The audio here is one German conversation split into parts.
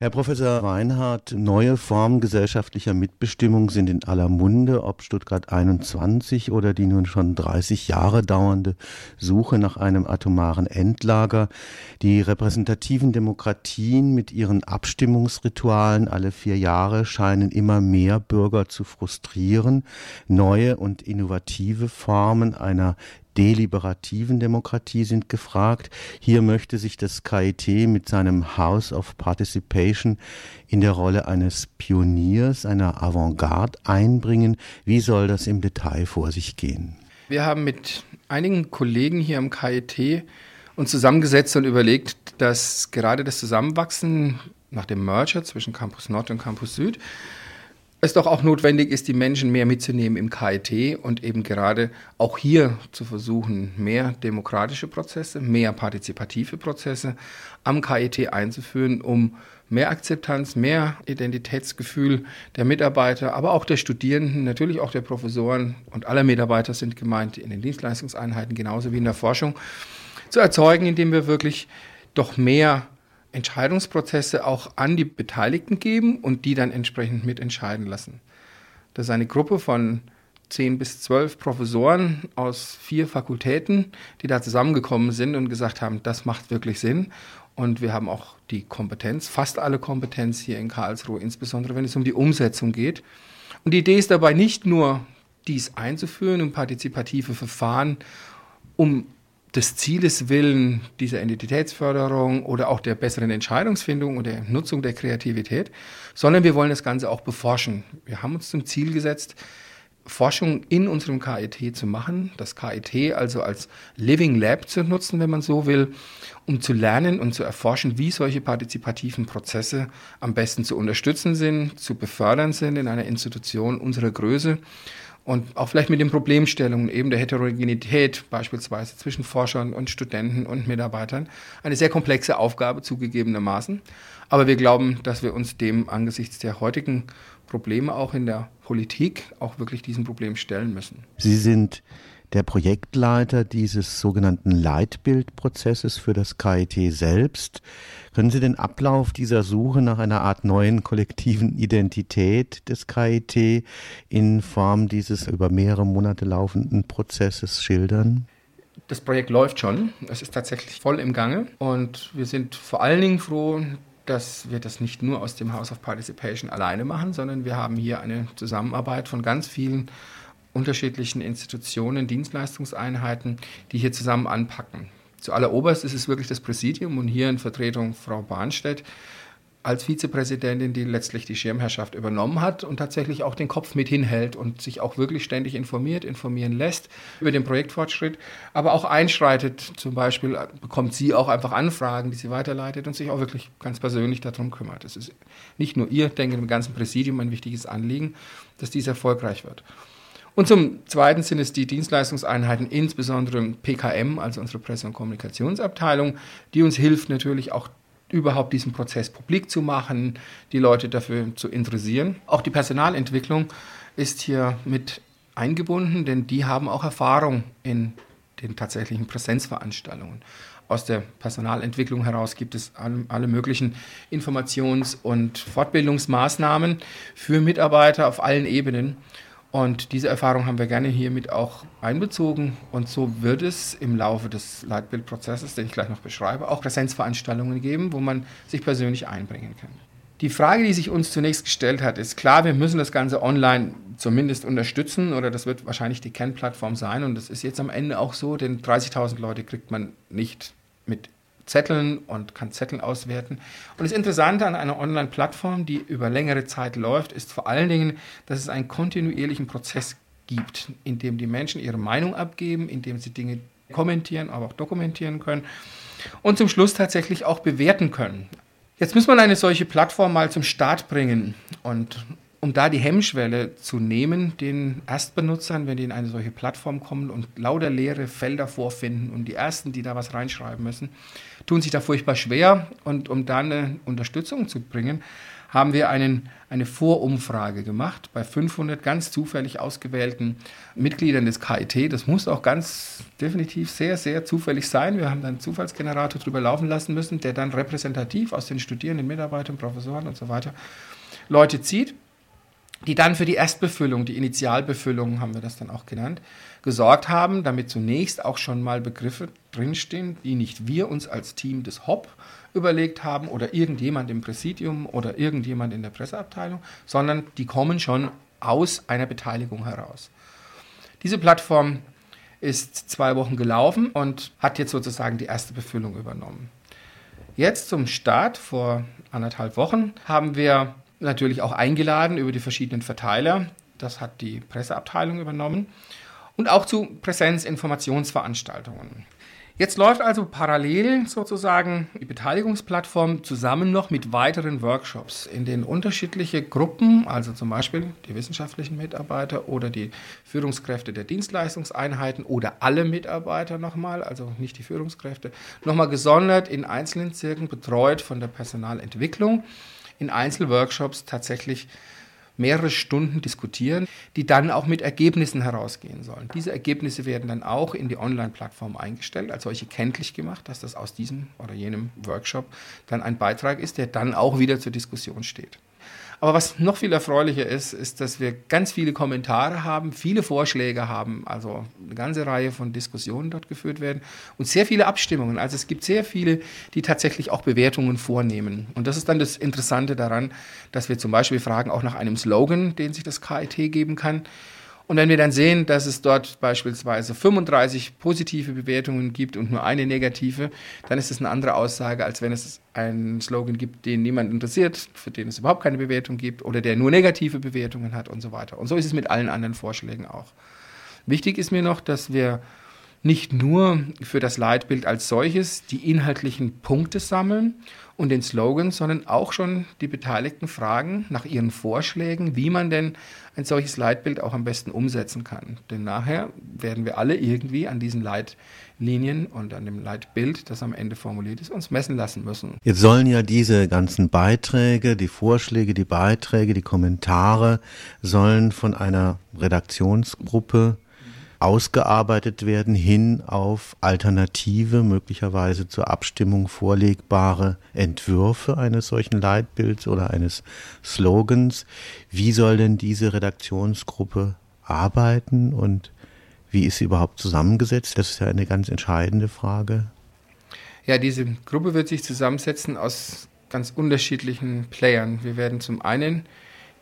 Herr Professor Reinhardt, neue Formen gesellschaftlicher Mitbestimmung sind in aller Munde, ob Stuttgart 21 oder die nun schon 30 Jahre dauernde Suche nach einem atomaren Endlager. Die repräsentativen Demokratien mit ihren Abstimmungsritualen alle vier Jahre scheinen immer mehr Bürger zu frustrieren. Neue und innovative Formen einer deliberativen Demokratie sind gefragt. Hier möchte sich das KIT mit seinem House of Participation in der Rolle eines Pioniers, einer Avantgarde einbringen. Wie soll das im Detail vor sich gehen? Wir haben mit einigen Kollegen hier am KIT uns zusammengesetzt und überlegt, dass gerade das Zusammenwachsen nach dem Merger zwischen Campus Nord und Campus Süd es doch auch notwendig ist, die Menschen mehr mitzunehmen im KIT und eben gerade auch hier zu versuchen, mehr demokratische Prozesse, mehr partizipative Prozesse am KIT einzuführen, um mehr Akzeptanz, mehr Identitätsgefühl der Mitarbeiter, aber auch der Studierenden, natürlich auch der Professoren und aller Mitarbeiter sind gemeint in den Dienstleistungseinheiten genauso wie in der Forschung zu erzeugen, indem wir wirklich doch mehr Entscheidungsprozesse auch an die Beteiligten geben und die dann entsprechend mitentscheiden lassen. Das ist eine Gruppe von zehn bis zwölf Professoren aus vier Fakultäten, die da zusammengekommen sind und gesagt haben, das macht wirklich Sinn. Und wir haben auch die Kompetenz, fast alle Kompetenz hier in Karlsruhe, insbesondere wenn es um die Umsetzung geht. Und die Idee ist dabei nicht nur, dies einzuführen und partizipative Verfahren, um des Zieles willen dieser Identitätsförderung oder auch der besseren Entscheidungsfindung und der Nutzung der Kreativität, sondern wir wollen das Ganze auch beforschen. Wir haben uns zum Ziel gesetzt, Forschung in unserem KIT zu machen, das KIT also als Living Lab zu nutzen, wenn man so will, um zu lernen und zu erforschen, wie solche partizipativen Prozesse am besten zu unterstützen sind, zu befördern sind in einer Institution unserer Größe und auch vielleicht mit den Problemstellungen eben der Heterogenität beispielsweise zwischen Forschern und Studenten und Mitarbeitern. Eine sehr komplexe Aufgabe zugegebenermaßen. Aber wir glauben, dass wir uns dem angesichts der heutigen Probleme auch in der Politik auch wirklich diesem Problem stellen müssen. Sie sind der Projektleiter dieses sogenannten Leitbildprozesses für das KIT selbst. Können Sie den Ablauf dieser Suche nach einer Art neuen kollektiven Identität des KIT in Form dieses über mehrere Monate laufenden Prozesses schildern? Das Projekt läuft schon. Es ist tatsächlich voll im Gange. Und wir sind vor allen Dingen froh, dass wir das nicht nur aus dem House of Participation alleine machen, sondern wir haben hier eine Zusammenarbeit von ganz vielen unterschiedlichen Institutionen, Dienstleistungseinheiten, die hier zusammen anpacken. Zu alleroberst ist es wirklich das Präsidium und hier in Vertretung Frau Bahnstedt als Vizepräsidentin, die letztlich die Schirmherrschaft übernommen hat und tatsächlich auch den Kopf mit hinhält und sich auch wirklich ständig informiert, informieren lässt über den Projektfortschritt, aber auch einschreitet. Zum Beispiel bekommt sie auch einfach Anfragen, die sie weiterleitet und sich auch wirklich ganz persönlich darum kümmert. Es ist nicht nur ihr, denke ich, im ganzen Präsidium ein wichtiges Anliegen, dass dies erfolgreich wird. Und zum Zweiten sind es die Dienstleistungseinheiten, insbesondere PKM, also unsere Presse- und Kommunikationsabteilung, die uns hilft natürlich auch überhaupt diesen Prozess publik zu machen, die Leute dafür zu interessieren. Auch die Personalentwicklung ist hier mit eingebunden, denn die haben auch Erfahrung in den tatsächlichen Präsenzveranstaltungen. Aus der Personalentwicklung heraus gibt es alle möglichen Informations- und Fortbildungsmaßnahmen für Mitarbeiter auf allen Ebenen. Und diese Erfahrung haben wir gerne hiermit auch einbezogen. Und so wird es im Laufe des Leitbildprozesses, den ich gleich noch beschreibe, auch Präsenzveranstaltungen geben, wo man sich persönlich einbringen kann. Die Frage, die sich uns zunächst gestellt hat, ist klar, wir müssen das Ganze online zumindest unterstützen oder das wird wahrscheinlich die Kernplattform sein und das ist jetzt am Ende auch so, denn 30.000 Leute kriegt man nicht mit Zetteln und kann Zettel auswerten. Und das Interessante an einer Online-Plattform, die über längere Zeit läuft, ist vor allen Dingen, dass es einen kontinuierlichen Prozess gibt, in dem die Menschen ihre Meinung abgeben, in dem sie Dinge kommentieren, aber auch dokumentieren können und zum Schluss tatsächlich auch bewerten können. Jetzt muss man eine solche Plattform mal zum Start bringen und um da die Hemmschwelle zu nehmen, den Erstbenutzern, wenn die in eine solche Plattform kommen und lauter leere Felder vorfinden und die Ersten, die da was reinschreiben müssen, tun sich da furchtbar schwer. Und um da eine Unterstützung zu bringen, haben wir einen, eine Vorumfrage gemacht bei 500 ganz zufällig ausgewählten Mitgliedern des KIT. Das muss auch ganz definitiv sehr, sehr zufällig sein. Wir haben dann einen Zufallsgenerator drüber laufen lassen müssen, der dann repräsentativ aus den Studierenden, Mitarbeitern, Professoren und so weiter Leute zieht die dann für die Erstbefüllung, die Initialbefüllung, haben wir das dann auch genannt, gesorgt haben, damit zunächst auch schon mal Begriffe drinstehen, die nicht wir uns als Team des HOP überlegt haben oder irgendjemand im Präsidium oder irgendjemand in der Presseabteilung, sondern die kommen schon aus einer Beteiligung heraus. Diese Plattform ist zwei Wochen gelaufen und hat jetzt sozusagen die erste Befüllung übernommen. Jetzt zum Start vor anderthalb Wochen haben wir natürlich auch eingeladen über die verschiedenen Verteiler. Das hat die Presseabteilung übernommen. Und auch zu Präsenzinformationsveranstaltungen. Jetzt läuft also parallel sozusagen die Beteiligungsplattform zusammen noch mit weiteren Workshops, in denen unterschiedliche Gruppen, also zum Beispiel die wissenschaftlichen Mitarbeiter oder die Führungskräfte der Dienstleistungseinheiten oder alle Mitarbeiter nochmal, also nicht die Führungskräfte, nochmal gesondert in einzelnen Zirkeln betreut von der Personalentwicklung in Einzelworkshops tatsächlich mehrere Stunden diskutieren, die dann auch mit Ergebnissen herausgehen sollen. Diese Ergebnisse werden dann auch in die Online-Plattform eingestellt, als solche kenntlich gemacht, dass das aus diesem oder jenem Workshop dann ein Beitrag ist, der dann auch wieder zur Diskussion steht. Aber was noch viel erfreulicher ist, ist, dass wir ganz viele Kommentare haben, viele Vorschläge haben, also eine ganze Reihe von Diskussionen dort geführt werden und sehr viele Abstimmungen. Also es gibt sehr viele, die tatsächlich auch Bewertungen vornehmen. Und das ist dann das Interessante daran, dass wir zum Beispiel fragen auch nach einem Slogan, den sich das KIT geben kann. Und wenn wir dann sehen, dass es dort beispielsweise 35 positive Bewertungen gibt und nur eine negative, dann ist das eine andere Aussage, als wenn es einen Slogan gibt, den niemand interessiert, für den es überhaupt keine Bewertung gibt oder der nur negative Bewertungen hat und so weiter. Und so ist es mit allen anderen Vorschlägen auch. Wichtig ist mir noch, dass wir nicht nur für das Leitbild als solches die inhaltlichen Punkte sammeln und den Slogan, sondern auch schon die Beteiligten fragen nach ihren Vorschlägen, wie man denn ein solches Leitbild auch am besten umsetzen kann. Denn nachher werden wir alle irgendwie an diesen Leitlinien und an dem Leitbild, das am Ende formuliert ist, uns messen lassen müssen. Jetzt sollen ja diese ganzen Beiträge, die Vorschläge, die Beiträge, die Kommentare sollen von einer Redaktionsgruppe ausgearbeitet werden hin auf alternative, möglicherweise zur Abstimmung vorlegbare Entwürfe eines solchen Leitbilds oder eines Slogans. Wie soll denn diese Redaktionsgruppe arbeiten und wie ist sie überhaupt zusammengesetzt? Das ist ja eine ganz entscheidende Frage. Ja, diese Gruppe wird sich zusammensetzen aus ganz unterschiedlichen Playern. Wir werden zum einen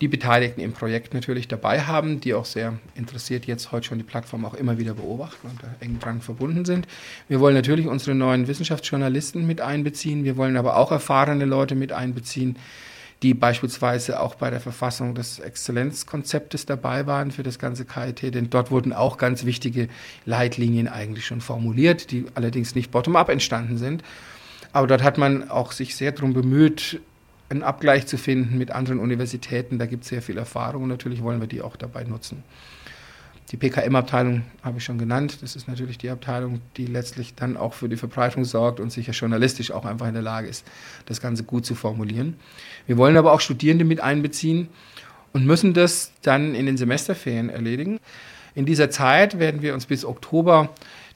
die Beteiligten im Projekt natürlich dabei haben, die auch sehr interessiert jetzt heute schon die Plattform auch immer wieder beobachten und da eng dran verbunden sind. Wir wollen natürlich unsere neuen Wissenschaftsjournalisten mit einbeziehen. Wir wollen aber auch erfahrene Leute mit einbeziehen, die beispielsweise auch bei der Verfassung des Exzellenzkonzeptes dabei waren für das ganze KIT, denn dort wurden auch ganz wichtige Leitlinien eigentlich schon formuliert, die allerdings nicht bottom-up entstanden sind. Aber dort hat man auch sich sehr darum bemüht, einen Abgleich zu finden mit anderen Universitäten. Da gibt es sehr viel Erfahrung und natürlich wollen wir die auch dabei nutzen. Die PKM-Abteilung habe ich schon genannt. Das ist natürlich die Abteilung, die letztlich dann auch für die Verbreitung sorgt und sicher journalistisch auch einfach in der Lage ist, das Ganze gut zu formulieren. Wir wollen aber auch Studierende mit einbeziehen und müssen das dann in den Semesterferien erledigen. In dieser Zeit werden wir uns bis Oktober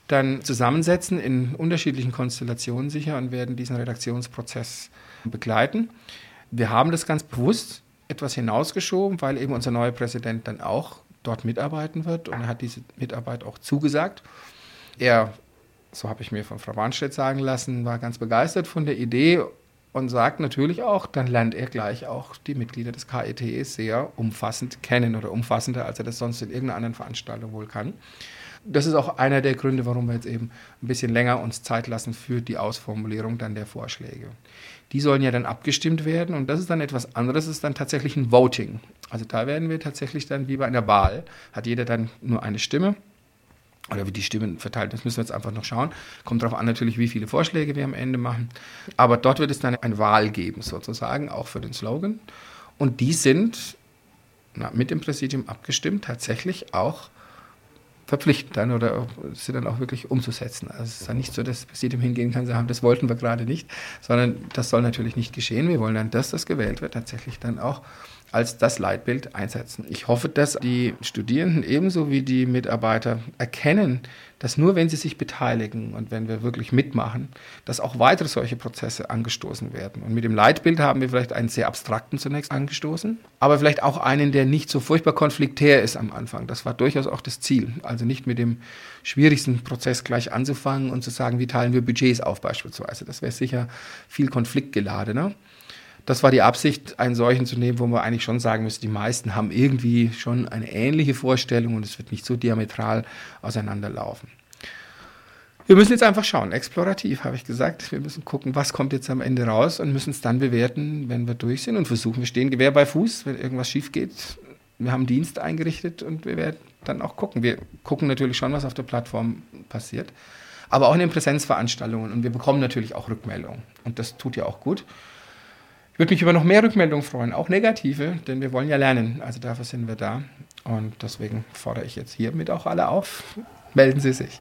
dann zusammensetzen in unterschiedlichen Konstellationen sicher und werden diesen Redaktionsprozess begleiten. Wir haben das ganz bewusst etwas hinausgeschoben, weil eben unser neuer Präsident dann auch dort mitarbeiten wird und er hat diese Mitarbeit auch zugesagt. Er, so habe ich mir von Frau Warnstedt sagen lassen, war ganz begeistert von der Idee und sagt natürlich auch, dann lernt er gleich auch die Mitglieder des KIT sehr umfassend kennen oder umfassender, als er das sonst in irgendeiner anderen Veranstaltung wohl kann. Das ist auch einer der Gründe, warum wir jetzt eben ein bisschen länger uns Zeit lassen für die Ausformulierung dann der Vorschläge. Die sollen ja dann abgestimmt werden und das ist dann etwas anderes, ist dann tatsächlich ein Voting. Also da werden wir tatsächlich dann wie bei einer Wahl, hat jeder dann nur eine Stimme oder wie die Stimmen verteilt, das müssen wir jetzt einfach noch schauen. Kommt darauf an natürlich, wie viele Vorschläge wir am Ende machen. Aber dort wird es dann eine Wahl geben, sozusagen, auch für den Slogan. Und die sind na, mit dem Präsidium abgestimmt, tatsächlich auch verpflichtend dann oder sie dann auch wirklich umzusetzen. Also es ist dann nicht so, dass Präsidium hingehen kann sagen, das wollten wir gerade nicht, sondern das soll natürlich nicht geschehen. Wir wollen dann, dass das gewählt wird, tatsächlich dann auch als das Leitbild einsetzen. Ich hoffe, dass die Studierenden ebenso wie die Mitarbeiter erkennen, dass nur wenn sie sich beteiligen und wenn wir wirklich mitmachen, dass auch weitere solche Prozesse angestoßen werden. Und mit dem Leitbild haben wir vielleicht einen sehr abstrakten zunächst angestoßen, aber vielleicht auch einen, der nicht so furchtbar konfliktär ist am Anfang. Das war durchaus auch das Ziel. Also nicht mit dem schwierigsten Prozess gleich anzufangen und zu sagen, wie teilen wir Budgets auf beispielsweise. Das wäre sicher viel konfliktgeladener. Das war die Absicht, einen solchen zu nehmen, wo man eigentlich schon sagen müsste, die meisten haben irgendwie schon eine ähnliche Vorstellung und es wird nicht so diametral auseinanderlaufen. Wir müssen jetzt einfach schauen, explorativ habe ich gesagt. Wir müssen gucken, was kommt jetzt am Ende raus und müssen es dann bewerten, wenn wir durch sind und versuchen, wir stehen Gewehr bei Fuß, wenn irgendwas schief geht. Wir haben Dienst eingerichtet und wir werden dann auch gucken. Wir gucken natürlich schon, was auf der Plattform passiert, aber auch in den Präsenzveranstaltungen und wir bekommen natürlich auch Rückmeldungen und das tut ja auch gut würde mich über noch mehr Rückmeldungen freuen, auch negative, denn wir wollen ja lernen. Also dafür sind wir da. Und deswegen fordere ich jetzt hiermit auch alle auf, melden Sie sich.